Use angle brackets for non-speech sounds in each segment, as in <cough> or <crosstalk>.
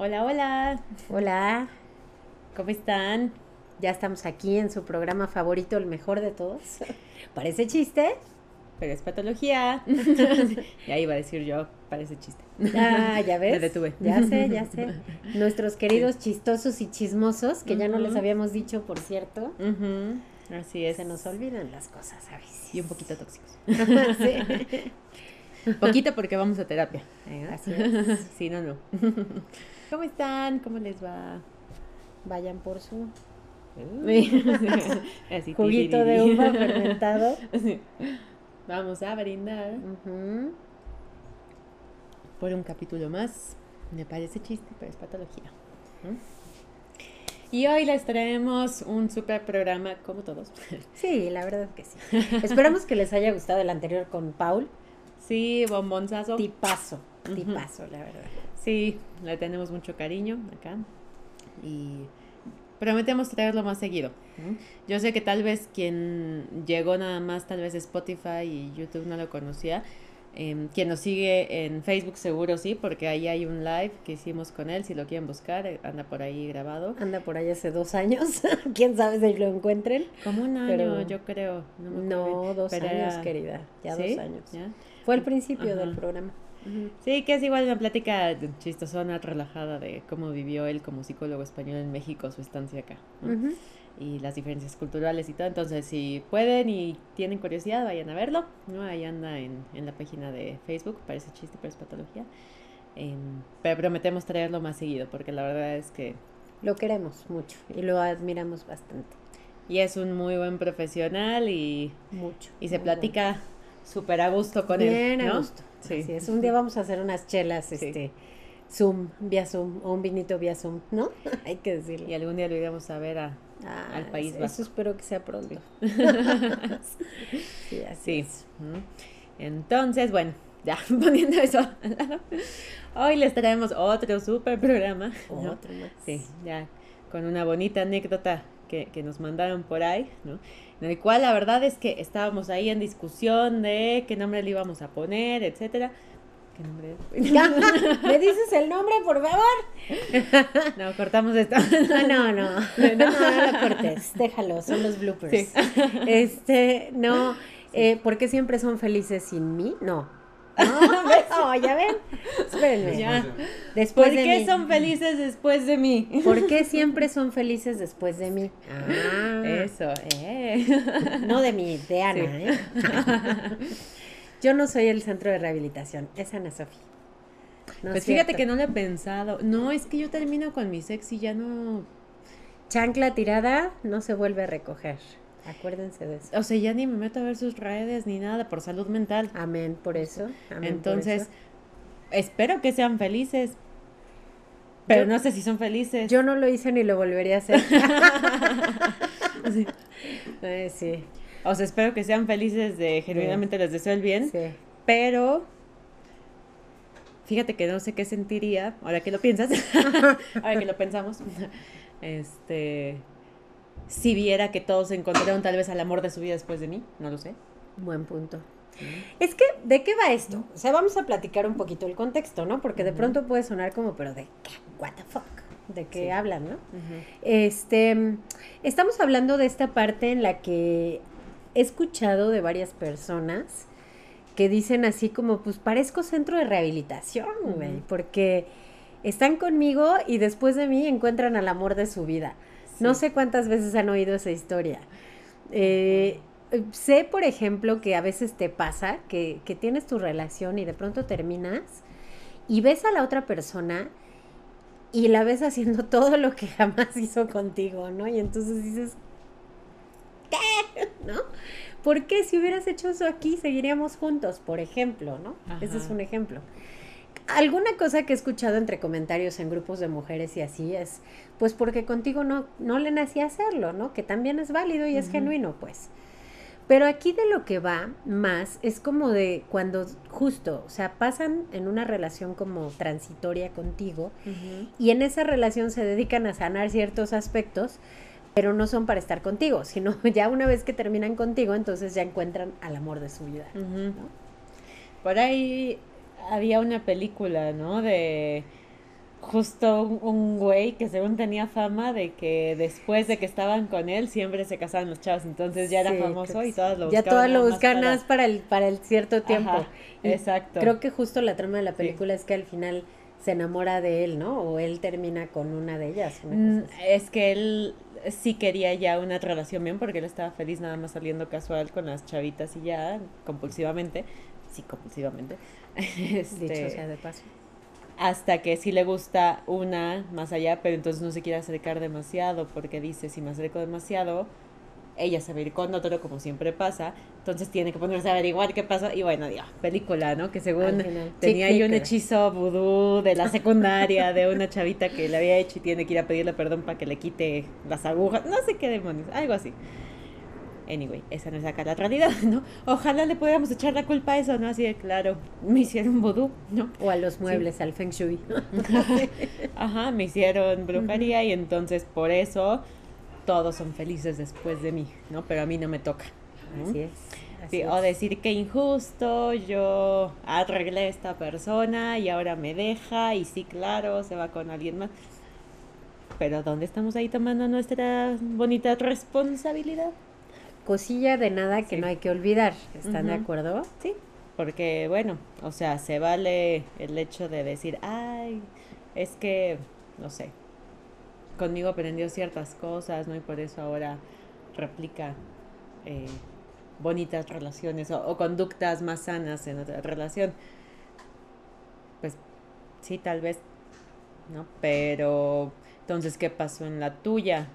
Hola, hola. Hola. ¿Cómo están? Ya estamos aquí en su programa favorito, el mejor de todos. Parece chiste, pero es patología. <laughs> y ahí iba a decir yo, parece chiste. Ah, ya <laughs> ves. Me detuve. Ya sé, ya sé. Nuestros queridos chistosos y chismosos, que ya no les habíamos dicho, por cierto. Así es. Se nos olvidan las cosas a veces. Y un poquito tóxicos. <laughs> sí. <laughs> Poquito porque vamos a terapia. Así es. <laughs> Sí, no, no. <laughs> ¿Cómo están? ¿Cómo les va? Vayan por su Así, juguito de uva fermentado. Vamos a brindar por un capítulo más. Me parece chiste, pero es patología. Y hoy les traemos un super programa, como todos. Sí, la verdad que sí. Esperamos que les haya gustado el anterior con Paul. Sí, bombonzazo. Tipazo, tipazo, la verdad. Sí, le tenemos mucho cariño acá. Y prometemos traerlo más seguido. Yo sé que tal vez quien llegó nada más, tal vez Spotify y YouTube no lo conocía. Em, quien nos sigue en Facebook seguro sí, porque ahí hay un live que hicimos con él, si lo quieren buscar, eh, anda por ahí grabado. Anda por ahí hace dos años, <laughs> quién sabe si lo encuentren. Como un año, yo creo. No, dos años, querida, ya dos años. Fue el principio del programa. Sí, que es igual una plática chistosona, relajada de cómo vivió él como psicólogo español en México su estancia acá. Y las diferencias culturales y todo. Entonces, si pueden y tienen curiosidad, vayan a verlo. ¿no? Ahí anda en, en la página de Facebook, parece chiste, pero es patología. Em, pero prometemos traerlo más seguido, porque la verdad es que... Lo queremos mucho y lo admiramos bastante. Y es un muy buen profesional y... Mucho. Y se platica súper a gusto con él. Bien a gusto. Sí. es. Un día vamos a hacer unas chelas, este, Zoom, vía Zoom, o un vinito vía Zoom, ¿no? <laughs> Hay que decirlo. Y algún día lo iremos a ver a, ah, al país Eso espero que sea pronto. sí, <laughs> así Es. Entonces, bueno, ya <laughs> poniendo eso Hoy les traemos otro super programa. Otro más. Sí, ya con una bonita anécdota que, que nos mandaron por ahí, ¿no? En el cual la verdad es que estábamos ahí en discusión de qué nombre le íbamos a poner, etcétera. ¿Qué nombre? <laughs> ¿Me dices el nombre, por favor? <laughs> No, cortamos esto. <laughs> No, no, no, no, no cortes, déjalo, son los bloopers. Este, no, eh, ¿por qué siempre son felices sin mí? No, <laughs> no, ya ven. Espérenme. Ya. Después ¿Por qué son felices después de mí? ¿Por qué <laughs> siempre son felices después de mí? Ah, eso. Eh. No de mí, de Ana. ¿eh? <laughs> Yo no soy el centro de rehabilitación, es Ana Sofía. pues fíjate que no lo he pensado. No, es que yo termino con mi sexy y ya no. Chancla tirada no se vuelve a recoger. Acuérdense de eso. O sea, ya ni me meto a ver sus redes ni nada por salud mental. Amén, por eso. Entonces, espero que sean felices. Pero no sé si son felices. Yo no lo hice ni lo volvería a hacer. <laughs> sí. sí. O sea, espero que sean felices de genuinamente les deseo el bien. Sí. Pero fíjate que no sé qué sentiría, ahora que lo piensas, <laughs> ahora que lo pensamos, este, si viera que todos encontraron tal vez al amor de su vida después de mí, no lo sé. Buen punto. Es que, ¿de qué va esto? O sea, vamos a platicar un poquito el contexto, ¿no? Porque de pronto puede sonar como, pero de qué, what the fuck, de qué hablan, ¿no? Este, estamos hablando de esta parte en la que he escuchado de varias personas que dicen así como, pues parezco centro de rehabilitación, güey, porque están conmigo y después de mí encuentran al amor de su vida. No sé cuántas veces han oído esa historia. Eh, sé, por ejemplo, que a veces te pasa que, que tienes tu relación y de pronto terminas y ves a la otra persona y la ves haciendo <laughs> todo lo que jamás hizo contigo, ¿no? Y entonces dices, ¿qué? <laughs> ¿No? ¿Por qué si hubieras hecho eso aquí seguiríamos juntos, por ejemplo, ¿no? Ese es un ejemplo. Alguna cosa que he escuchado entre comentarios en grupos de mujeres y así es, pues porque contigo no, no le nacía hacerlo, ¿no? Que también es válido y es genuino, pues. Pero aquí de lo que va más es como de cuando justo, o sea, pasan en una relación como transitoria contigo y en esa relación se dedican a sanar ciertos aspectos, pero no son para estar contigo, sino <laughs> ya una vez que terminan contigo, entonces ya encuentran al amor de su vida. Por ahí había una película, ¿no? De justo un, güey que según tenía fama de que después de que estaban con él siempre se casaban los chavos, entonces ya era famoso y todas lo buscaban. Ya todas lo buscaban más para... el, para el cierto tiempo. exacto. Creo que justo la trama de la película es que al final se enamora de él, ¿no? O él termina con una de ellas. Mm, es que él sí quería ya una relación bien porque él estaba feliz nada más saliendo casual con las chavitas y ya compulsivamente, sí compulsivamente. <laughs> Este, Dicho sea de paso hasta que sí le gusta una más allá, pero entonces no se quiere acercar demasiado porque dice, si me acerco demasiado, ella se va a ir con otro, como siempre pasa, entonces tiene que ponerse a averiguar qué pasa, y bueno, digo, película, ¿no? Que según tenía ahí un hechizo vudú de la secundaria de una chavita que le había hecho y tiene que ir a pedirle perdón para que le quite las agujas, no sé qué demonios, algo así. Anyway, esa no es acá la realidad, <laughs> ¿no? Ojalá le pudiéramos echar la culpa a eso, ¿no? Así de claro, <laughs> me hicieron vudú, ¿no? O a los muebles, al feng shui. <laughs> Ajá, me hicieron brujería y entonces por eso todos son felices después de mí, ¿no? Pero a mí no me toca. Así es. sí, O decir que injusto, yo arreglé a esta persona y ahora me deja y sí, claro, se va con alguien más. Pero ¿dónde estamos ahí tomando nuestra bonita responsabilidad? Cosilla de nada que no hay que olvidar. ¿Están de acuerdo? Sí, porque bueno, o sea, se vale el hecho de decir, ay, es que, no sé, conmigo aprendió ciertas cosas, ¿no? Y por eso ahora replica eh, bonitas relaciones o, o, conductas más sanas en otra relación. Pues sí, tal vez, ¿no? Pero entonces, ¿qué pasó en la tuya?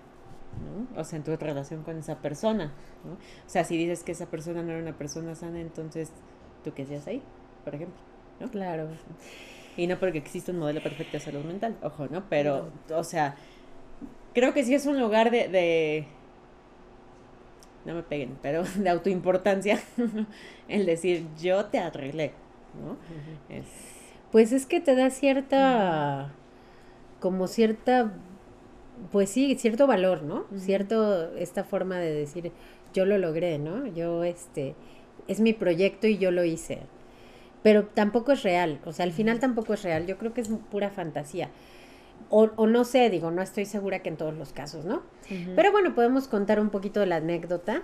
O sea, en tu relación con esa persona, ¿no? O sea, si dices que esa persona no era una persona sana, entonces, ¿tú qué hacías ahí, por ejemplo? ¿no? Claro. Y no porque existe un modelo perfecto de salud mental, ojo, ¿no? Pero, o sea, creo que sí es un lugar de, de no me peguen, pero <laughs> de autoimportancia, <laughs> el decir, yo te arreglé, ¿no? Pues es que te da cierta, como cierta pues sí, cierto valor, ¿no? Cierto, esta forma de decir, yo lo logré, ¿no? Yo, este, es mi proyecto y yo lo hice. Pero tampoco es real, o sea, al final tampoco es real, yo creo que es pura fantasía. O, o no sé, digo, no estoy segura que en todos los casos, ¿no? Pero bueno, podemos contar un poquito de la anécdota.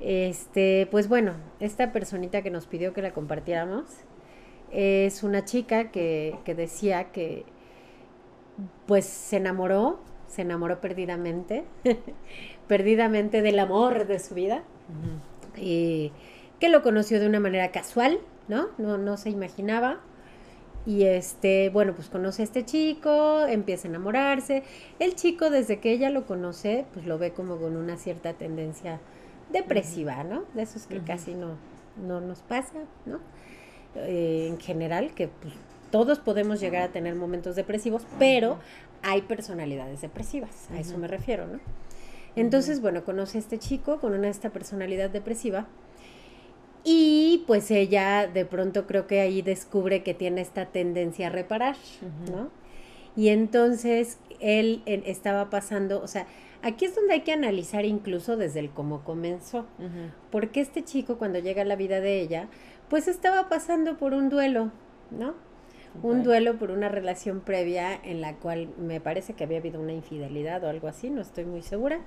Este, pues bueno, esta personita que nos pidió que la compartiéramos es una chica que, que decía que pues se enamoró se enamoró perdidamente, <laughs> perdidamente del amor de su vida, y que lo conoció de una manera casual, ¿no? No, no se imaginaba. Y este, bueno, pues conoce a este chico, empieza a enamorarse. El chico, desde que ella lo conoce, pues lo ve como con una cierta tendencia depresiva, ¿no? De esos que casi no, no nos pasa, ¿no? Eh, en general, que pues, todos podemos llegar a tener momentos depresivos, pero hay personalidades depresivas, a eso me refiero, ¿no? Entonces, bueno, conoce a este chico con una esta personalidad depresiva y pues ella de pronto creo que ahí descubre que tiene esta tendencia a reparar, ¿no? Y entonces él, estaba pasando, o sea, aquí es donde hay que analizar incluso desde el cómo comenzó, porque este chico cuando llega a la vida de ella, pues estaba pasando por un duelo, ¿no? Un duelo por una relación previa en la cual me parece que había habido una infidelidad o algo así, no estoy muy segura.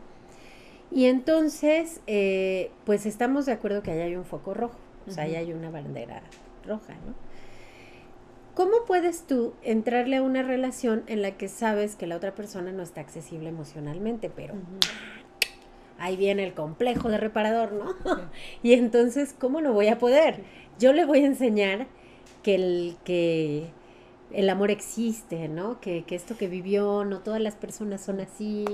Y entonces, eh, pues estamos de acuerdo que ahí hay un foco rojo, o sea, ahí hay una bandera roja, ¿no? ¿Cómo puedes tú entrarle a una relación en la que sabes que la otra persona no está accesible emocionalmente, pero ahí viene el complejo de reparador, ¿no? <laughs> y entonces, ¿cómo no voy a poder? Yo le voy a enseñar que el, que el amor existe, ¿no? Que, esto que vivió, no todas las personas son así,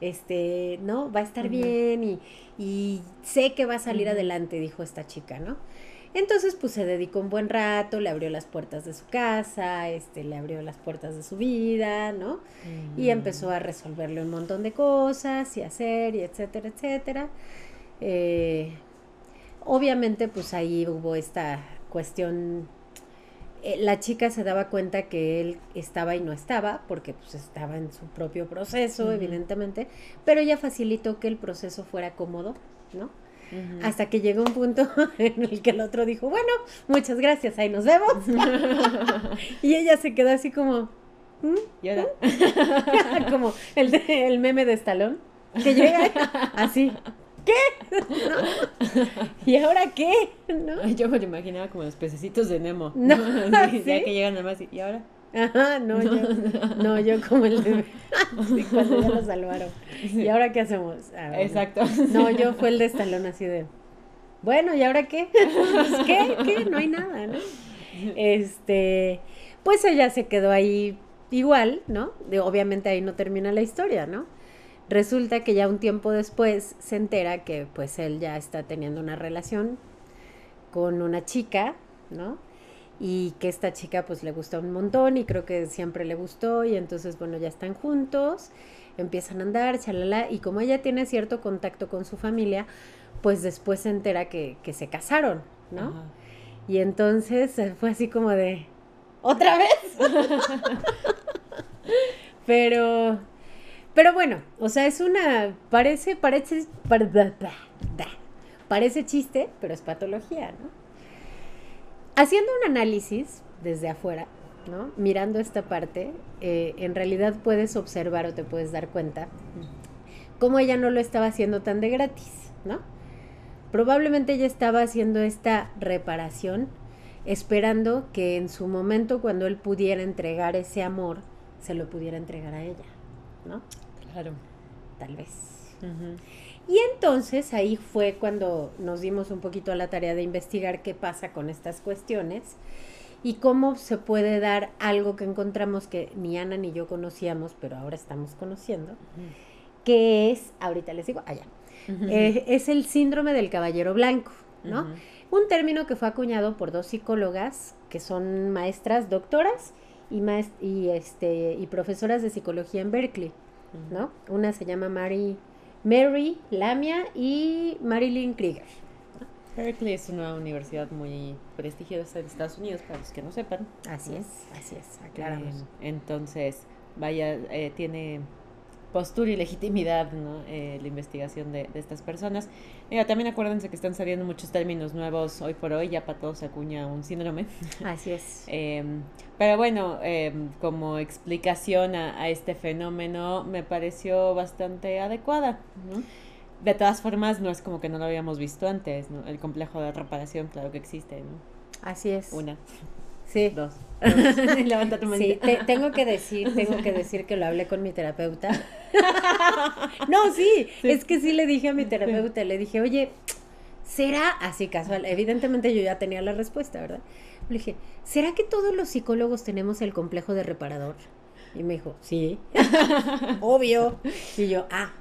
este, ¿no? Va a estar bien y, sé que va a salir adelante, dijo esta chica, ¿no? Entonces, pues se dedicó un buen rato, le abrió las puertas de su casa, este, le abrió las puertas de su vida, ¿no? Y empezó a resolverle un montón de cosas y hacer y etcétera, etcétera. Eh, obviamente, pues ahí hubo esta cuestión eh, la chica se daba cuenta que él estaba y no estaba, porque pues estaba en su propio proceso, evidentemente, pero ella facilitó que el proceso fuera cómodo, ¿no? Hasta que llegó un punto <laughs> en el que el otro dijo, bueno, muchas gracias, ahí nos vemos. <laughs> y ella se quedó así como... ¿Mm? ¿Y ahora? <laughs> como el, el meme de Estalón, que llega así, ¿qué? <laughs> ¿Y ahora qué? ¿No? Yo me lo imaginaba como los pececitos de Nemo. <laughs> No, <laughs> Ya que llegan nada más y, ahora? Ajá, no, yo, no, yo como el de cuando ya lo salvaron. ¿Y ahora qué hacemos? Ah, Exacto. No, yo fue el de estalón así de, bueno, ¿y ahora qué? Pues, ¿Qué? ¿Qué? No hay nada, ¿no? Este, pues ella se quedó ahí igual, ¿no? De, obviamente ahí no termina la historia, ¿no? Resulta que ya un tiempo después se entera que pues él ya está teniendo una relación con una chica, ¿no? Y que esta chica pues le gusta un montón y creo que siempre le gustó y entonces bueno, ya están juntos, empiezan a andar, chalala, y como ella tiene cierto contacto con su familia, pues después se entera que, se casaron, ¿no? Y entonces fue así como de, ¿otra vez? <laughs> Pero pero bueno, o sea, es una. Parece, parece. Parece chiste, pero es patología, ¿no? Haciendo un análisis desde afuera, ¿no? Mirando esta parte, eh, en realidad puedes observar o te puedes dar cuenta cómo ella no lo estaba haciendo tan de gratis, ¿no? Probablemente ella estaba haciendo esta reparación esperando que en su momento, cuando él pudiera entregar ese amor, se lo pudiera entregar a ella, ¿no? Claro. Tal vez. Y entonces ahí fue cuando nos dimos un poquito a la tarea de investigar qué pasa con estas cuestiones y cómo se puede dar algo que encontramos que ni Ana ni yo conocíamos, pero ahora estamos conociendo, que es, ahorita les digo, allá, eh, es el síndrome del caballero blanco, ¿no? Un término que fue acuñado por dos psicólogas que son maestras, doctoras y, y, este, y profesoras de psicología en Berkeley. ¿No? Una se llama Mary, Mary Lamia y Marilyn Krieger. Berkeley es una universidad muy prestigiosa en Estados Unidos, para los que no sepan. Así es, así es, aclaramos. Eh, entonces, vaya, eh, tiene postura y legitimidad, ¿no? Eh, la investigación de, estas personas. Mira, también acuérdense que están saliendo muchos términos nuevos hoy por hoy, ya para todos se acuña un síndrome. <laughs> Así es. Em, pero bueno, em, como explicación a, este fenómeno me pareció bastante adecuada, De todas formas, no es como que no lo habíamos visto antes, ¿no? El complejo de reparación, claro que existe, ¿no? Así es. Una. Sí. Dos. <laughs> Levanta tu Sí, tengo que <laughs> decir, tengo que decir que lo hablé con mi terapeuta. <laughs> no, sí, es que sí le dije a mi terapeuta, le dije, oye, ¿será así casual? Evidentemente yo ya tenía la respuesta, ¿verdad? Le dije, ¿será que todos los psicólogos tenemos el complejo de reparador? Y me dijo, sí, <laughs> obvio. Y yo, ah,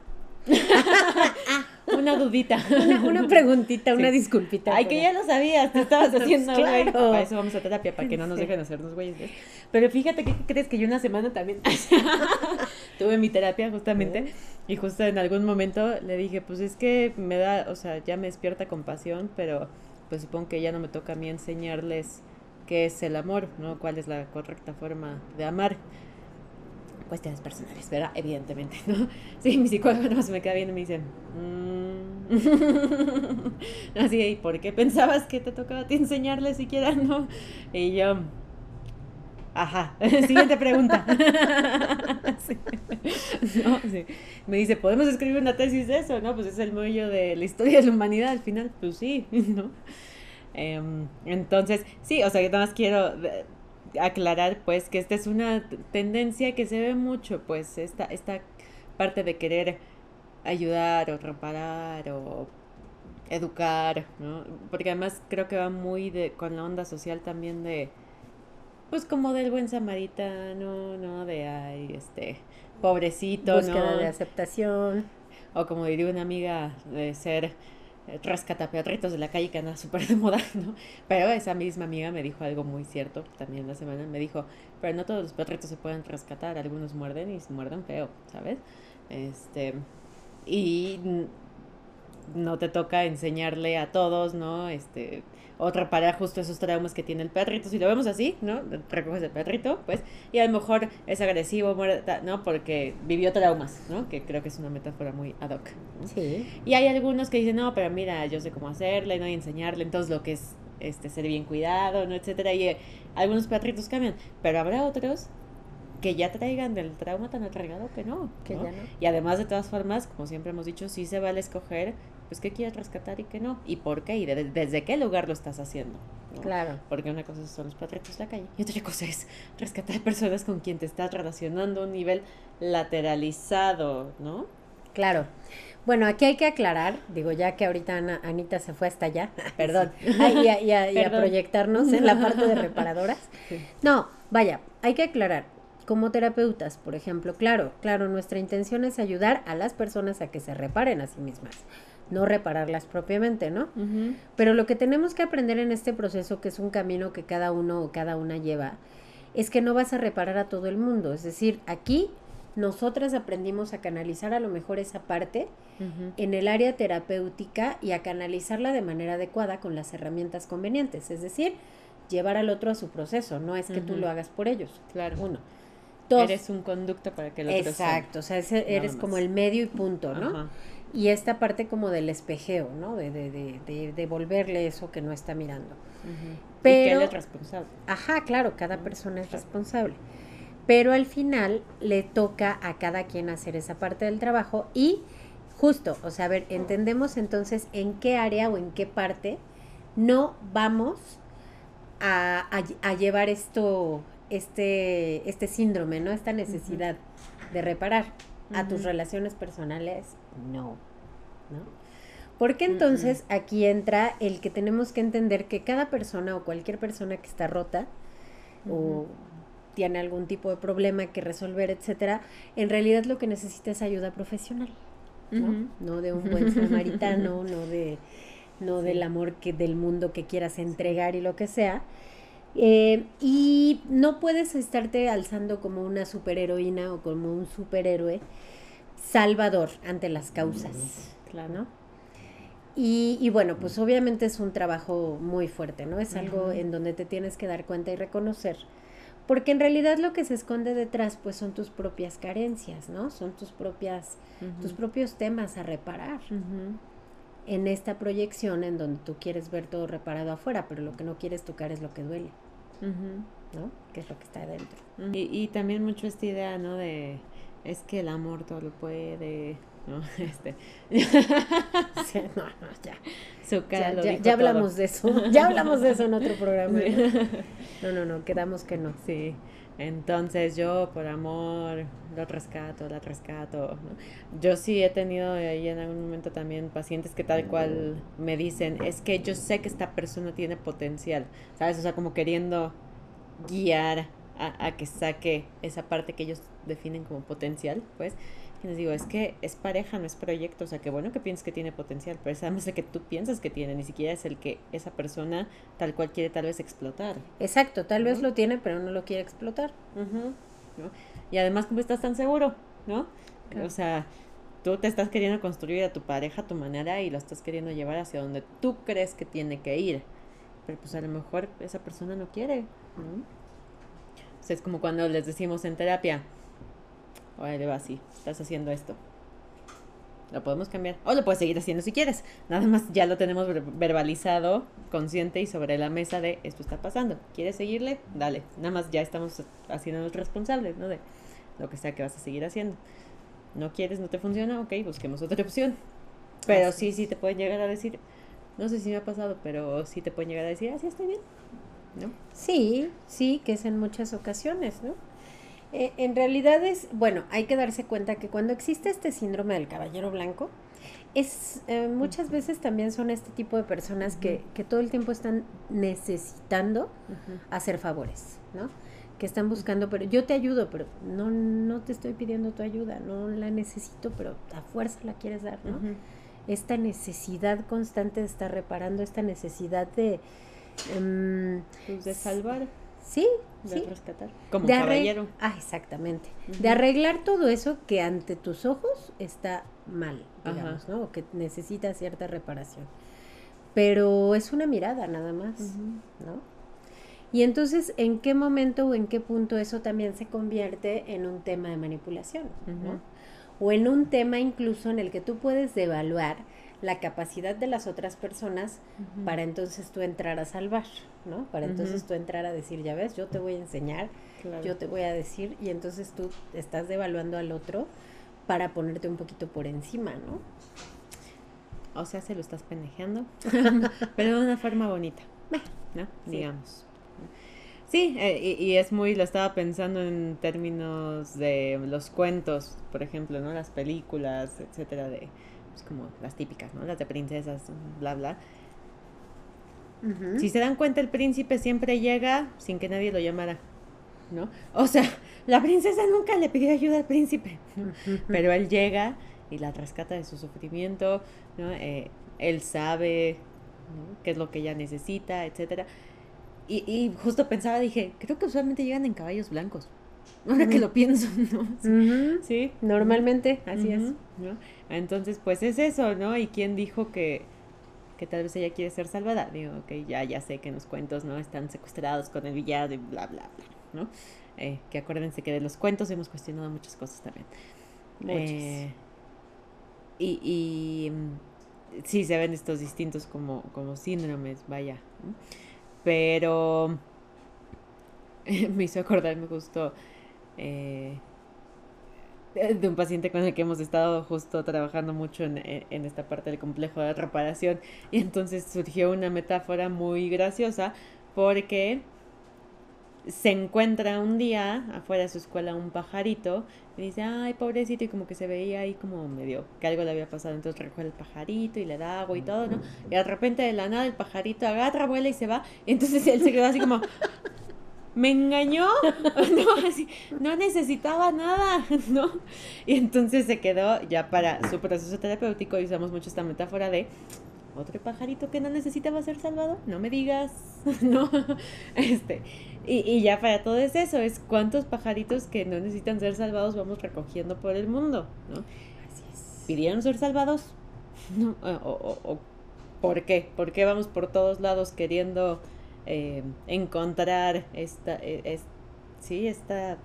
ah <laughs> una dudita. <laughs> Una, preguntita, una disculpita. Ay, que ya lo sabías, te estabas <laughs> haciendo, güey. Para eso vamos a terapia, para que no nos dejen hacernos güeyes. Pero fíjate que crees que yo una semana también <laughs> tuve mi terapia justamente y justo en algún momento le dije, pues es que me da, o sea, ya me despierta compasión, pero pues supongo que ya no me toca a mí enseñarles qué es el amor, ¿no? Cuál es la correcta forma de amar cuestiones personales, ¿verdad? Evidentemente, ¿no? <laughs> Sí, mi psicólogo no se me queda viendo y me dice, mm". <laughs> así, ¿y por qué pensabas que te tocaba a ti enseñarle siquiera, no? Y yo, ajá, <laughs> siguiente pregunta. Me dice, ¿podemos escribir una tesis de eso? No, pues es el meollo de la historia de la humanidad al final, pues sí, ¿no? Em, entonces, sí, o sea, yo nada más quiero aclarar pues que esta es una tendencia que se ve mucho, pues esta, esta parte de querer ayudar o reparar o educar, ¿no? Porque además creo que va muy de, con la onda social también de, pues como del buen samaritano, ¿no? De, ay, este, pobrecito, Búsqueda de aceptación. O como diría una amiga, de ser eh, rescata perritos de la calle que anda súper de moda, <laughs> ¿no? Pero esa misma amiga me dijo algo muy cierto también la semana. Me dijo, pero no todos los perritos se pueden rescatar, algunos muerden y se muerden feo, ¿sabes? Este, y no te toca enseñarle a todos, ¿no? Este, o reparar justo esos traumas que tiene el perrito. Si lo vemos así, ¿no? Recoges el perrito, pues, y a lo mejor es agresivo, ¿no? Porque vivió traumas, ¿no? Que creo que es una metáfora muy ad hoc. Sí. Y hay algunos que dicen, no, pero mira, yo sé cómo hacerle, no hay enseñarle, entonces lo que es este ser bien cuidado, ¿no? Etcétera. Y eh, algunos perritos cambian, pero habrá otros que ya traigan del trauma tan atragado que no. Que Ya no. Y además, de todas formas, como siempre hemos dicho, sí se vale escoger pues qué quieres rescatar y qué no, y por qué, y desde qué lugar lo estás haciendo. Claro. Porque una cosa son los perritos de la calle, y otra cosa es rescatar personas con quien te estás relacionando a un nivel lateralizado, ¿no? Claro. Bueno, aquí hay que aclarar, digo, ya que ahorita Anita se fue hasta allá, <laughs> perdón, <laughs> y, a, proyectarnos en la parte de reparadoras. <laughs> No, vaya, hay que aclarar, como terapeutas, por ejemplo, claro, claro, nuestra intención es ayudar a las personas a que se reparen a sí mismas no repararlas propiamente, ¿no? Pero lo que tenemos que aprender en este proceso, que es un camino que cada uno o cada una lleva, es que no vas a reparar a todo el mundo. Es decir, aquí nosotras aprendimos a canalizar a lo mejor esa parte en el área terapéutica y a canalizarla de manera adecuada con las herramientas convenientes. Es decir, llevar al otro a su proceso, no es que tú lo hagas por ellos. Claro. Uno. eres un conducto para que el otro Exacto, o sea, eres como el medio y punto, ¿no? Y esta parte como del espejeo, ¿no? De, de, de, devolverle eso que no está mirando. Pero, y que él es responsable. Ajá, claro, cada persona es responsable. Pero al final le toca a cada quien hacer esa parte del trabajo y justo, o sea, a ver, entendemos entonces en qué área o en qué parte no vamos a, a, llevar esto, este, este síndrome, ¿no? Esta necesidad de reparar a tus relaciones personales, no. ¿No? Porque entonces aquí entra el que tenemos que entender que cada persona o cualquier persona que está rota o tiene algún tipo de problema que resolver, etcétera, en realidad lo que necesita es ayuda profesional, ¿no? No de un buen samaritano, <laughs> no de no del amor que del mundo que quieras entregar y lo que sea. Eh, y no puedes estarte alzando como una superheroína o como un superhéroe salvador ante las causas, claro, Y, y, bueno, pues obviamente es un trabajo muy fuerte, ¿no? Es algo en donde te tienes que dar cuenta y reconocer. Porque en realidad lo que se esconde detrás, pues son tus propias carencias, ¿no? Son tus propias, tus propios temas a reparar. En esta proyección en donde tú quieres ver todo reparado afuera, pero lo que no quieres tocar es lo que duele. ¿No? Que es lo que está adentro. Y, y también mucho esta idea, ¿no? De es que el amor todo lo puede, ¿no? <laughs> Este. <laughs> <laughs> no, no, ya. ya, hablamos de eso. Ya hablamos de eso en otro programa. ¿no? no, no, quedamos que no. Sí. Entonces yo por amor lo rescato, la rescato. Yo sí he tenido ahí en algún momento también pacientes que tal cual me dicen, es que yo sé que esta persona tiene potencial, ¿sabes? O sea, como queriendo guiar a, que saque esa parte que ellos definen como potencial, pues. Y les digo, es que es pareja, no es proyecto. O sea, que bueno que piensas que tiene potencial, pero es además el que tú piensas que tiene, ni siquiera es el que esa persona tal cual quiere tal vez explotar. Exacto, tal vez lo tiene, pero no lo quiere explotar. Y además, como estás tan seguro? ¿No? O sea, tú te estás queriendo construir a tu pareja a tu manera y lo estás queriendo llevar hacia donde tú crees que tiene que ir. Pero pues a lo mejor esa persona no quiere. ¿no? Es como cuando les decimos en terapia, oye, va así, estás haciendo esto. Lo podemos cambiar. O lo puedes seguir haciendo si quieres. Nada más ya lo tenemos verbalizado, consciente y sobre la mesa de esto está pasando. ¿Quieres seguirle? Dale. Nada más ya estamos haciéndonos responsables, ¿no? De lo que sea que vas a seguir haciendo. ¿No quieres? ¿No te funciona? Ok, busquemos otra opción. Pero sí, sí te pueden llegar a decir, no sé si me ha pasado, pero sí te pueden llegar a decir, ah, estoy bien. ¿No? Sí, sí, que es en muchas ocasiones, ¿no? Eh, en realidad es, bueno, hay que darse cuenta que cuando existe este síndrome del caballero blanco, es eh, muchas veces también son este tipo de personas que, que todo el tiempo están necesitando hacer favores, ¿no? Que están buscando, pero yo te ayudo, pero no, no te estoy pidiendo tu ayuda, no la necesito, pero a fuerza la quieres dar, ¿no? esta necesidad constante de estar reparando, esta necesidad de... Em, pues de salvar. Sí, de rescatar. Como de caballero. Ah, exactamente. De arreglar todo eso que ante tus ojos está mal, digamos, ¿no? O que necesita cierta reparación. Pero es una mirada nada más, ¿no? Y entonces, ¿en qué momento o en qué punto eso también se convierte en un tema de manipulación? ¿no? O en un tema incluso en el que tú puedes devaluar la capacidad de las otras personas para entonces tú entrar a salvar, ¿no? Para entonces tú entrar a decir, ya ves, yo te voy a enseñar, yo te voy a decir, y entonces tú estás devaluando al otro para ponerte un poquito por encima, ¿no? O sea, se lo estás pendejeando, <laughs> pero de una forma bonita, ¿no? Digamos. Sí, eh, y, es muy, lo estaba pensando en términos de los cuentos, por ejemplo, ¿no? Las películas, etcétera, de pues, como las típicas, ¿no? Las de princesas, bla, bla. Si se dan cuenta, el príncipe siempre llega sin que nadie lo llamara, ¿no? O sea, <laughs> la princesa nunca le pidió ayuda al príncipe, pero él llega y la rescata de su sufrimiento, ¿no? Eh, él sabe qué es lo que ella necesita, etcétera. Y, y, justo pensaba, dije, creo que usualmente llegan en caballos blancos. Ahora que lo pienso, <laughs> ¿no? Sí. Normalmente, así es. ¿no? Entonces, pues es eso, ¿no? ¿Y quién dijo que, que tal vez ella quiere ser salvada? Digo, que ya, ya sé que en los cuentos, ¿no? Están secuestrados con el villano y bla, bla, bla, ¿no? Eh, que acuérdense que de los cuentos hemos cuestionado muchas cosas también. Eh, y, y mm, sí, se ven estos distintos como, como síndromes, vaya. Pero <laughs> me hizo acordar, me gustó. Eh, de un paciente con el que hemos estado justo trabajando mucho en, en, esta parte del complejo de reparación. Y entonces surgió una metáfora muy graciosa porque se encuentra un día afuera de su escuela un pajarito y dice, ay, pobrecito, y como que se veía ahí como medio que algo le había pasado, entonces recoge el pajarito y le da agua y todo, ¿no? Y de repente de la nada el pajarito agarra, vuela y se va, y entonces él se quedó así como, me engañó, <laughs> no, así, no necesitaba nada, <laughs> ¿no? Y entonces se quedó ya para su proceso terapéutico y usamos mucho esta metáfora de otro pajarito que no necesitaba ser salvado, no me digas, <laughs> ¿no? Este, y, y ya para todo es eso, es cuántos pajaritos que no necesitan ser salvados vamos recogiendo por el mundo, ¿no? Así es. ¿Pidieron ser salvados? ¿No? O, o, ¿Por qué? ¿Por qué vamos por todos lados queriendo eh, encontrar esta, e, es, sí, esta,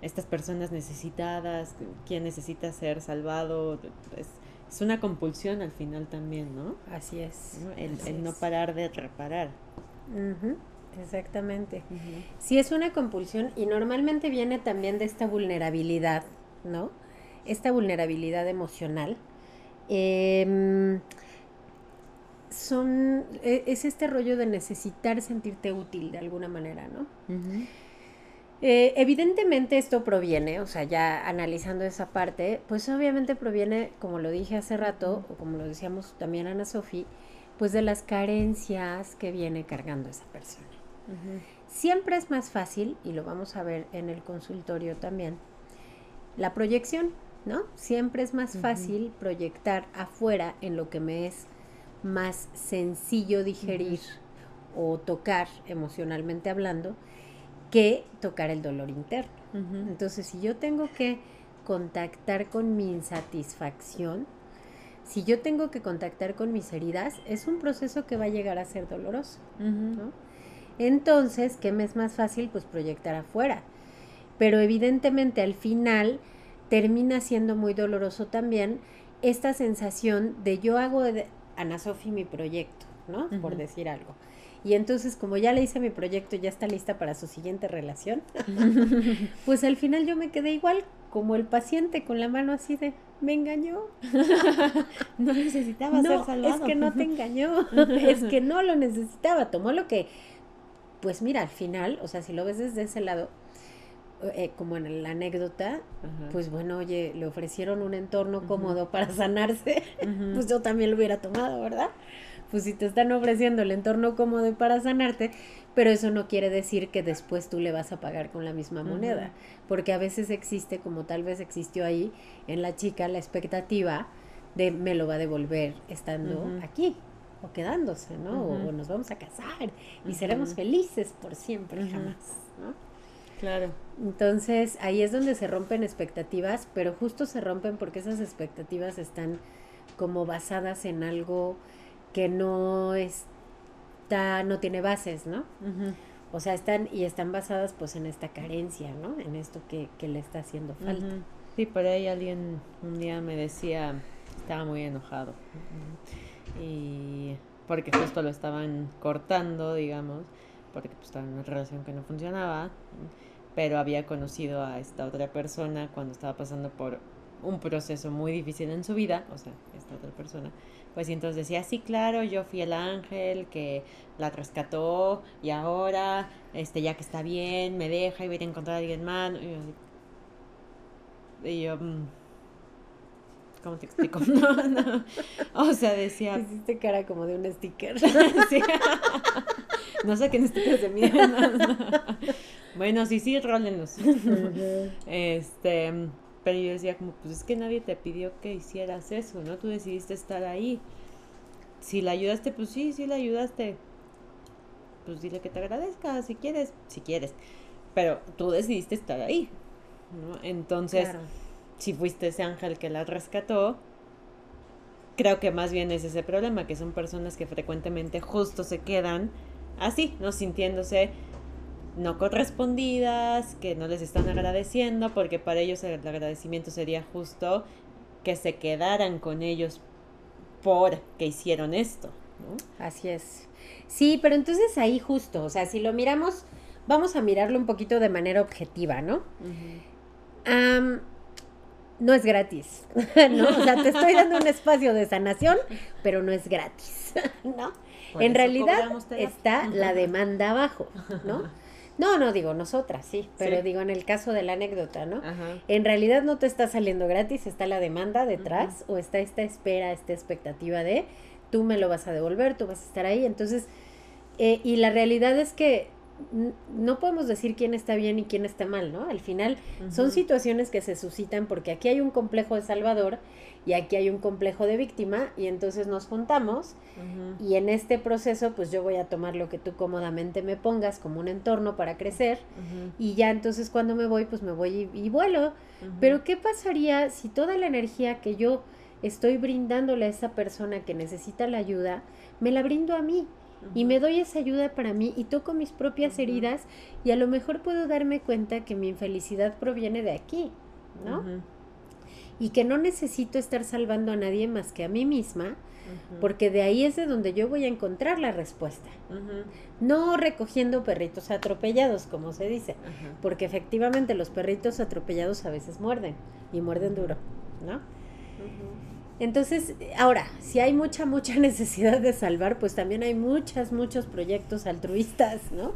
estas personas necesitadas, quien necesita ser salvado, es, es, una compulsión al final también, ¿no? Así es. El, no parar de reparar. Exactamente. Sí, es una compulsión y normalmente viene también de esta vulnerabilidad, ¿no? Esta vulnerabilidad emocional. Eh, son, e, es este rollo de necesitar sentirte útil de alguna manera, ¿no? Eh, evidentemente esto proviene, o sea, ya analizando esa parte, pues obviamente proviene, como lo dije hace rato, o como lo decíamos también Ana Sofi, pues de las carencias que viene cargando esa persona. Siempre es más fácil, y lo vamos a ver en el consultorio también, la proyección, ¿no? Siempre es más fácil proyectar afuera en lo que me es más sencillo digerir o tocar emocionalmente hablando que tocar el dolor interno. Entonces, si yo tengo que contactar con mi insatisfacción, si yo tengo que contactar con mis heridas, es un proceso que va a llegar a ser doloroso. Entonces, ¿qué me es más fácil? Pues proyectar afuera. Pero evidentemente al final termina siendo muy doloroso también esta sensación de yo hago Ana Sofi mi proyecto, ¿no? Por decir algo. Y entonces, como ya le hice mi proyecto, ya está lista para su siguiente relación, <laughs> pues al final yo me quedé igual como el paciente con la mano así de, me engañó. <laughs> no necesitaba ser salvado. Es que no te engañó, <laughs> es que no lo necesitaba, tomó lo que, pues mira, al final, o sea, si lo ves desde ese lado, eh, como en la anécdota, pues bueno, oye, le ofrecieron un entorno cómodo para sanarse, <laughs> pues yo también lo hubiera tomado, ¿verdad? Pues si te están ofreciendo el entorno cómodo para sanarte, pero eso no quiere decir que después tú le vas a pagar con la misma moneda, porque a veces existe, como tal vez existió ahí en la chica, la expectativa de me lo va a devolver estando aquí o quedándose, ¿no? o, nos vamos a casar y seremos felices por siempre, jamás, ¿no? Claro. Entonces ahí es donde se rompen expectativas, pero justo se rompen porque esas expectativas están como basadas en algo que no está, no tiene bases, ¿no? O sea, están y están basadas pues en esta carencia, ¿no? En esto que, que le está haciendo falta. Sí, por ahí alguien un día me decía, estaba muy enojado. Y porque justo lo estaban cortando, digamos, porque pues, estaba en una relación que no funcionaba, pero había conocido a esta otra persona cuando estaba pasando por un proceso muy difícil en su vida, o sea, esta otra persona, pues y entonces decía, sí, claro, yo fui el ángel que la rescató y ahora, este, ya que está bien, me deja y voy a encontrar a alguien más. Y yo, mm, ¿cómo te explico? <laughs> No, no. O sea, decía... Hiciste cara como de un sticker. <laughs> sí. No saquen stickers de mierda. <laughs> Bueno, sí, sí, rólenlos. Este, pero yo decía como, pues es que nadie te pidió que hicieras eso, ¿no? Tú decidiste estar ahí. Si la ayudaste, pues sí, sí la ayudaste. Pues dile que te agradezca, si quieres, si quieres. Pero tú decidiste estar ahí, ¿no? Entonces, si fuiste ese ángel que la rescató, creo que más bien es ese problema, que son personas que frecuentemente justo se quedan así, ¿no? Sintiéndose no correspondidas, que no les están agradeciendo, porque para ellos el agradecimiento sería justo que se quedaran con ellos por que hicieron esto. ¿no? Así es. Sí, pero entonces ahí justo, o sea, si lo miramos, vamos a mirarlo un poquito de manera objetiva, ¿no? No es gratis, <laughs> ¿no? O sea, te estoy dando un espacio de sanación, pero no es gratis, <laughs> ¿no? en realidad está la demanda abajo, ¿no? No, no digo nosotras, sí, pero digo en el caso de la anécdota, ¿no? En realidad no te está saliendo gratis, está la demanda detrás o está esta espera, esta expectativa de tú me lo vas a devolver, tú vas a estar ahí. Entonces, eh, y la realidad es que no podemos decir quién está bien y quién está mal, ¿no? Al final son situaciones que se suscitan porque aquí hay un complejo de Salvador y aquí hay un complejo de víctima y entonces nos juntamos y en este proceso pues yo voy a tomar lo que tú cómodamente me pongas como un entorno para crecer y ya entonces cuando me voy pues me voy y, y vuelo. Pero ¿qué pasaría si toda la energía que yo estoy brindándole a esa persona que necesita la ayuda, me la brindo a mí? Y me doy esa ayuda para mí y toco mis propias heridas y a lo mejor puedo darme cuenta que mi infelicidad proviene de aquí, ¿no? Y que no necesito estar salvando a nadie más que a mí misma, porque de ahí es de donde yo voy a encontrar la respuesta. No recogiendo perritos atropellados, como se dice, porque efectivamente los perritos atropellados a veces muerden y muerden duro, ¿no? Entonces, ahora, si hay mucha, mucha <laughs> necesidad de salvar, pues también hay muchas, muchos proyectos altruistas, ¿no?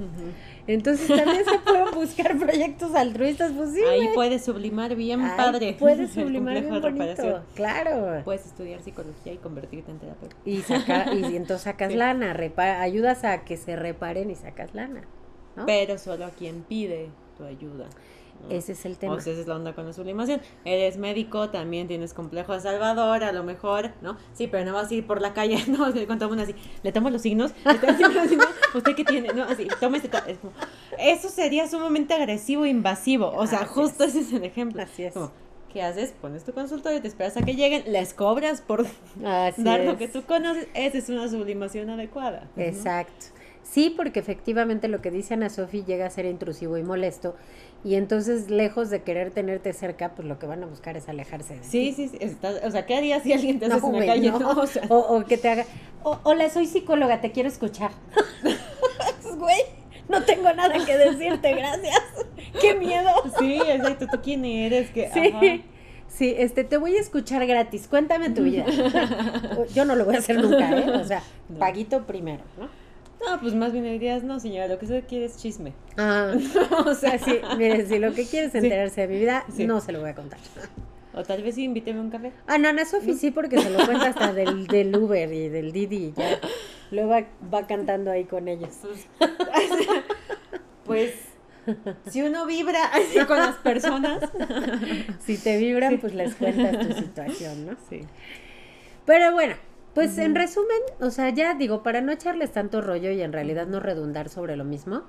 Entonces también se pueden <laughs> buscar proyectos altruistas, pues sí. Ahí puedes sublimar bien padre. Puedes <laughs> sublimar bien bonito, claro. Puedes estudiar psicología y convertirte en terapeuta. Y, saca, y entonces sacas lana, ayudas a que se reparen y sacas lana. ¿no? Pero solo a quien pide tu ayuda. Ese es el tema. O sea, esa es la onda con la sublimación. Eres médico, también tienes complejo de Salvador, a lo mejor, ¿no? Sí, pero no vas a ir por la calle, <laughs> ¿no? Con todo así, le tomo los signos, ¿usted qué tiene? No, así, toma este... Eso sería sumamente agresivo e invasivo. O sea, justo ese es el ejemplo. Así es. ¿Qué haces? Pones tu consultorio, te esperas a que lleguen, les cobras por <laughs> dar lo que tú conoces. Esa es una sublimación adecuada. Exacto. Sí, porque efectivamente lo que dice Ana Sofi llega a ser intrusivo y molesto y entonces, lejos de querer tenerte cerca, pues lo que van a buscar es alejarse de sí, Sí, sí, o sea, ¿qué harías si alguien te hace en la calle? o, que te haga, hola, soy psicóloga, te quiero escuchar. <laughs> Pues, güey, no tengo nada que decirte, gracias. <laughs> ¡Qué miedo! Sí, exacto, ¿tú quién eres? que Sí. Sí, este, te voy a escuchar gratis. Cuéntame tu vida. <laughs> Yo no lo voy a hacer nunca, ¿eh? O sea, paguito primero, ¿no? No, pues más bien dirías, no, señora, lo que usted quiere es chisme. Ah, <laughs> o sea, sí, mire, si lo que quiere es enterarse de mi vida, no se lo voy a contar. O tal vez sí, invíteme un café. Ah, no, no, Sofi sí, porque se lo cuenta hasta <laughs> del, del Uber y del Didi. Ya. Luego va, va cantando ahí con ellos. <laughs> Pues, si uno vibra así con las personas. Si te vibran, pues les cuentas tu situación, ¿no? Sí. Pero bueno, pues en resumen, o sea, ya digo, para no echarles tanto rollo y en realidad no redundar sobre lo mismo,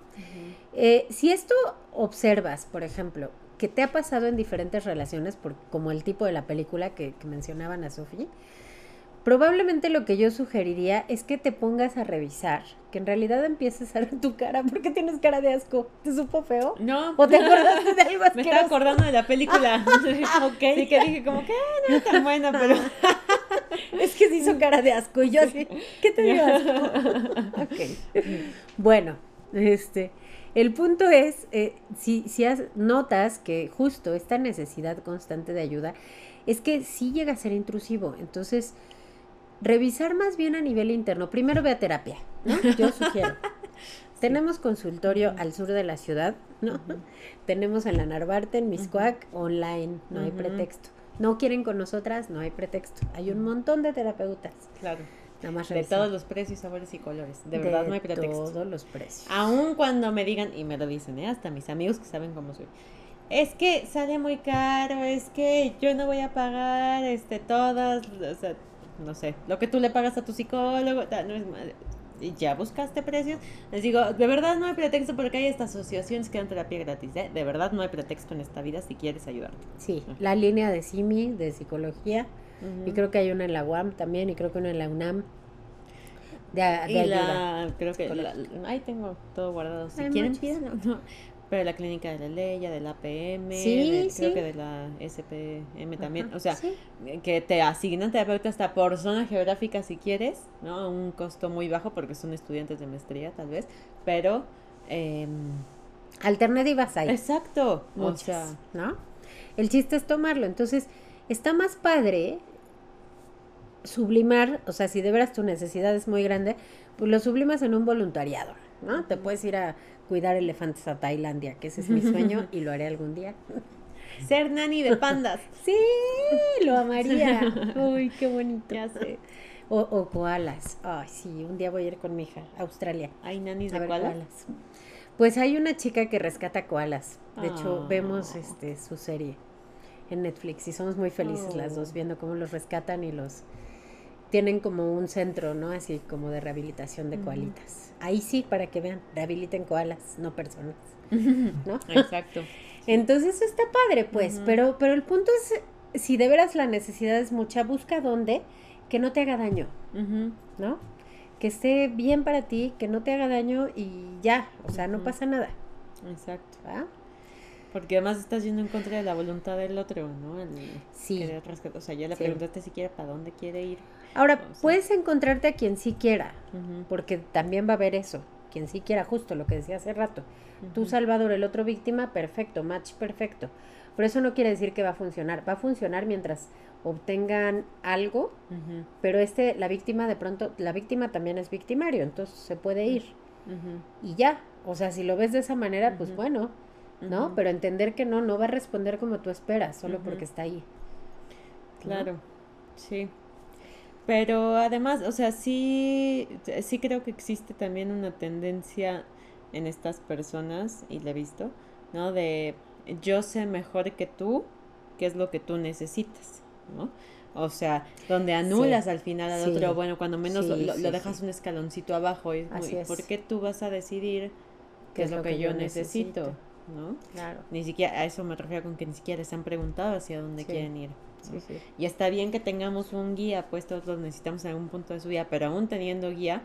eh, si esto observas, por ejemplo, que te ha pasado en diferentes relaciones, por, como el tipo de la película que, que mencionaban a Sofía, Probablemente lo que yo sugeriría es que te pongas a revisar, que en realidad empieces a ver tu cara, <laughs> porque tienes cara de asco. ¿Te supo feo? No. ¿O te acordaste de algo <laughs> Me estaba acordando de la película. <laughs> ah, ok. Sí que dije como que ah, no es tan buena, pero... <laughs> es que se hizo cara de asco y yo así, ¿qué te dio asco? <laughs> ok. Bueno, este... El punto es, eh, si, si notas que justo esta necesidad constante de ayuda, es que sí llega a ser intrusivo. Entonces, revisar más bien a nivel interno. Primero ve a terapia, ¿no? Yo <laughs> sugiero. Tenemos consultorio al sur de la ciudad, ¿no? Tenemos en la Narvarte, en Miscuac, online, no hay pretexto. No quieren con nosotras, no hay pretexto. Hay un montón de terapeutas. Claro. Nada más de todos los precios, sabores y colores. De verdad no hay pretexto. De todos los precios. Aún cuando me digan, y me lo dicen, ¿eh? hasta mis amigos que saben cómo soy. Es que sale muy caro, es que yo no voy a pagar este todas, o sea, no sé, lo que tú le pagas a tu psicólogo, no es y ya buscaste precios. Les digo, de verdad no hay pretexto porque hay estas asociaciones que dan terapia gratis. ¿eh? De verdad no hay pretexto en esta vida si quieres ayudarte. Sí, la línea de SIMI, de psicología. Y creo que hay una en la UAM también y creo que una en la UNAM. De, de ayuda. creo que ahí tengo todo guardado. Si quieren, no. <laughs> Pero la clínica de la ley, de la APM, sí, creo que de la SPM también. o sea, que te asignan terapeuta hasta por zona geográfica si quieres, ¿no? A un costo muy bajo porque son estudiantes de maestría tal vez, pero... Eh, Alternativas hay. Exacto. Muchas, ¿no? El chiste es tomarlo. Entonces, está más padre sublimar, o sea, si de veras tu necesidad es muy grande, pues lo sublimas en un voluntariado, ¿no? Te puedes ir a cuidar elefantes a Tailandia, que ese es mi sueño <laughs> y lo haré algún día. <laughs> Ser nani de pandas. sí, lo amaría. Uy, qué bonito. Ya sé. O, o, koalas. Ay, sí, un día voy a ir con mi hija a Australia. ¿Hay nanis de koalas? Pues hay una chica que rescata koalas. De hecho, ah. vemos este su serie en Netflix y somos muy felices las dos oh. viendo cómo los rescatan y los tienen como un centro, ¿no? Así como de rehabilitación de koalitas. Ahí sí, para que vean, rehabiliten koalas, no personas, ¿no? <laughs> Exacto. <laughs> Entonces eso está padre, pues, pero, pero el punto es, si de veras la necesidad es mucha, busca dónde que no te haga daño, ¿no? Que esté bien para ti, que no te haga daño y ya, o sea, no pasa nada. Exacto. ¿Ah? Porque además estás yendo en contra de la voluntad del otro, ¿no? sí. o sea, ya le preguntaste siquiera para dónde quiere ir. Ahora, puedes encontrarte a quien sí quiera, porque también va a haber eso, quien sí quiera, justo lo que decía hace rato. Tú, Salvador, el otro víctima, perfecto, match perfecto. Pero eso no quiere decir que va a funcionar. Va a funcionar mientras obtengan algo, pero este, la víctima de pronto, la víctima también es victimario, entonces se puede ir. Y ya, o sea, si lo ves de esa manera, pues bueno, ¿no? Pero entender que no, no va a responder como tú esperas, solo porque está ahí. Claro, sí. Pero además, o sea, sí, sí creo que existe también una tendencia en estas personas, y la he visto, ¿no? De yo sé mejor que tú, qué es lo que tú necesitas, ¿no? O sea, donde anulas al final al otro, bueno, cuando menos lo, dejas un escaloncito abajo, y ¿por qué tú vas a decidir qué, es lo que, yo necesito? ¿No? Claro. Ni siquiera, a eso me refiero con que ni siquiera les han preguntado hacia dónde quieren ir. Y está bien que tengamos un guía, pues todos lo necesitamos en algún punto de su vida, pero aún teniendo guía,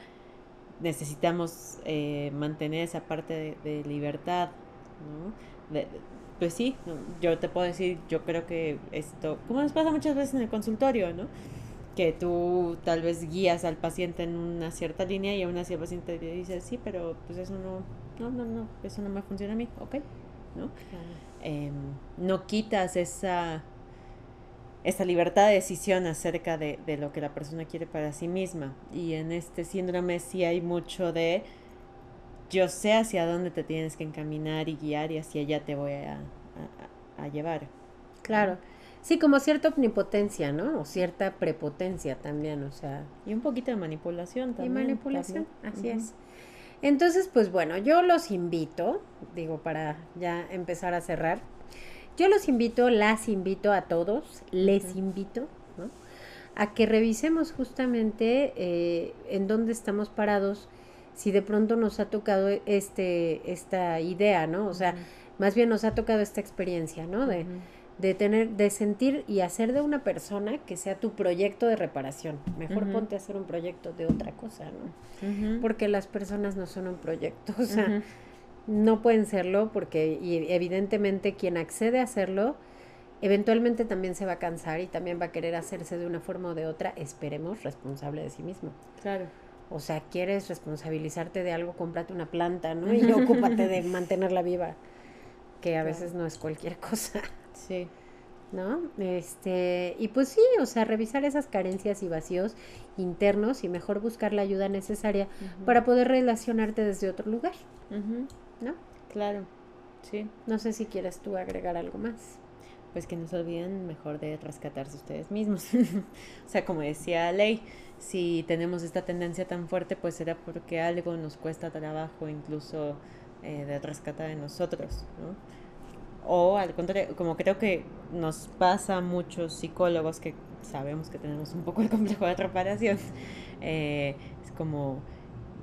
necesitamos eh, mantener esa parte de, libertad, ¿no? pues sí, yo te puedo decir, yo creo que esto, como nos pasa muchas veces en el consultorio, ¿no? Que tú tal vez guías al paciente en una cierta línea y aún así el paciente te dice, sí, pero pues eso no, no, no, no, eso no me funciona a mí, ok, ¿no? Em, no quitas esa esa libertad de decisión acerca de, de, lo que la persona quiere para sí misma. Y en este síndrome sí hay mucho de yo sé hacia dónde te tienes que encaminar y guiar y hacia allá te voy a, a, llevar. Claro. Sí, como cierta omnipotencia, ¿no? O cierta prepotencia también, o sea. Y un poquito de manipulación también. Y manipulación, así es. Entonces, pues bueno, yo los invito, digo, para ya empezar a cerrar, yo los invito, las invito a todos, les invito a que revisemos justamente eh, en dónde estamos parados, si de pronto nos ha tocado este, esta idea, ¿no? O sea, más bien nos ha tocado esta experiencia, ¿no? De, de tener, de sentir y hacer de una persona que sea tu proyecto de reparación. Mejor ponte a hacer un proyecto de otra cosa, ¿no? Porque las personas no son un proyecto, o sea, no pueden serlo porque y evidentemente quien accede a hacerlo, eventualmente también se va a cansar y también va a querer hacerse de una forma o de otra, esperemos, responsable de sí mismo. Claro. O sea, quieres responsabilizarte de algo, cómprate una planta, ¿no? <laughs> Y ocúpate de mantenerla viva, que a veces no es cualquier cosa. Sí. ¿No? Este, y pues sí, o sea, revisar esas carencias y vacíos internos y mejor buscar la ayuda necesaria para poder relacionarte desde otro lugar. ¿No? Claro, sí. No sé si quieres tú agregar algo más. Pues que no se olviden mejor de rescatarse ustedes mismos. <laughs> o sea, como decía Ley, si tenemos esta tendencia tan fuerte, pues será porque algo nos cuesta trabajo incluso eh, de rescatar en nosotros, ¿no? O al contrario, como creo que nos pasa a muchos psicólogos que sabemos que tenemos un poco el complejo de reparación, <laughs> eh, es como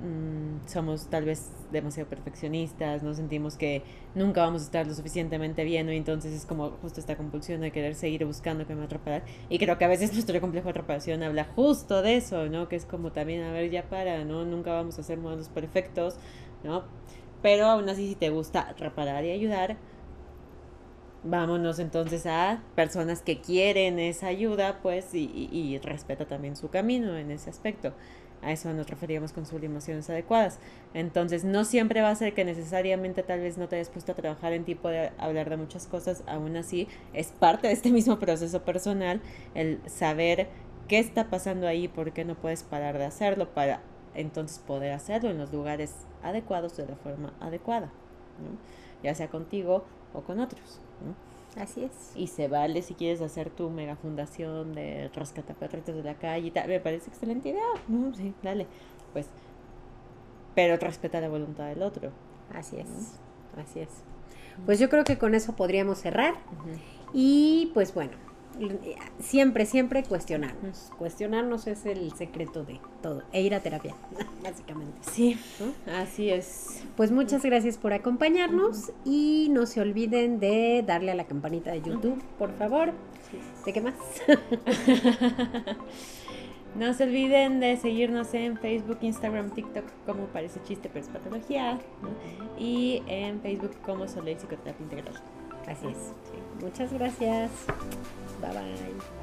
mm, somos tal vez demasiado perfeccionistas, no sentimos que nunca vamos a estar lo suficientemente bien, y entonces es como justo esta compulsión de querer seguir buscando que me reparar. Y creo que a veces <laughs> nuestro complejo de reparación habla justo de eso, ¿no? Que es como también, a ver, ya para, ¿no? Nunca vamos a ser modelos perfectos, ¿no? Pero aún así, si te gusta reparar y ayudar, vámonos entonces a personas que quieren esa ayuda, pues, y, respeta también su camino en ese aspecto. A eso nos referíamos con sublimaciones adecuadas. Entonces, no siempre va a ser que necesariamente tal vez no te hayas puesto a trabajar en ti, de hablar de muchas cosas, aún así es parte de este <laughs> mismo proceso personal el saber qué está pasando ahí, por qué no puedes parar de hacerlo para entonces poder hacerlo en los lugares adecuados de la forma adecuada, ya sea contigo o con otros. Así es. Y se vale si quieres hacer tu mega fundación de perritos de la calle y tal. Me parece excelente idea. No, sí, dale. Pues, pero respeta la voluntad del otro. Así es. Así es. Pues yo creo que con eso podríamos cerrar. Y pues bueno, siempre, siempre cuestionarnos. Cuestionarnos es el secreto de todo. E ir a terapia, <laughs> básicamente. Sí, así es. Pues muchas gracias por acompañarnos y no se olviden de darle a la campanita de YouTube, por favor. ¿De qué más? <laughs> no se olviden de seguirnos en Facebook, Instagram, TikTok como parece chiste pero es patología y en Facebook como Soleil Psicoterapia Integral. Así es. Muchas gracias. 拜拜。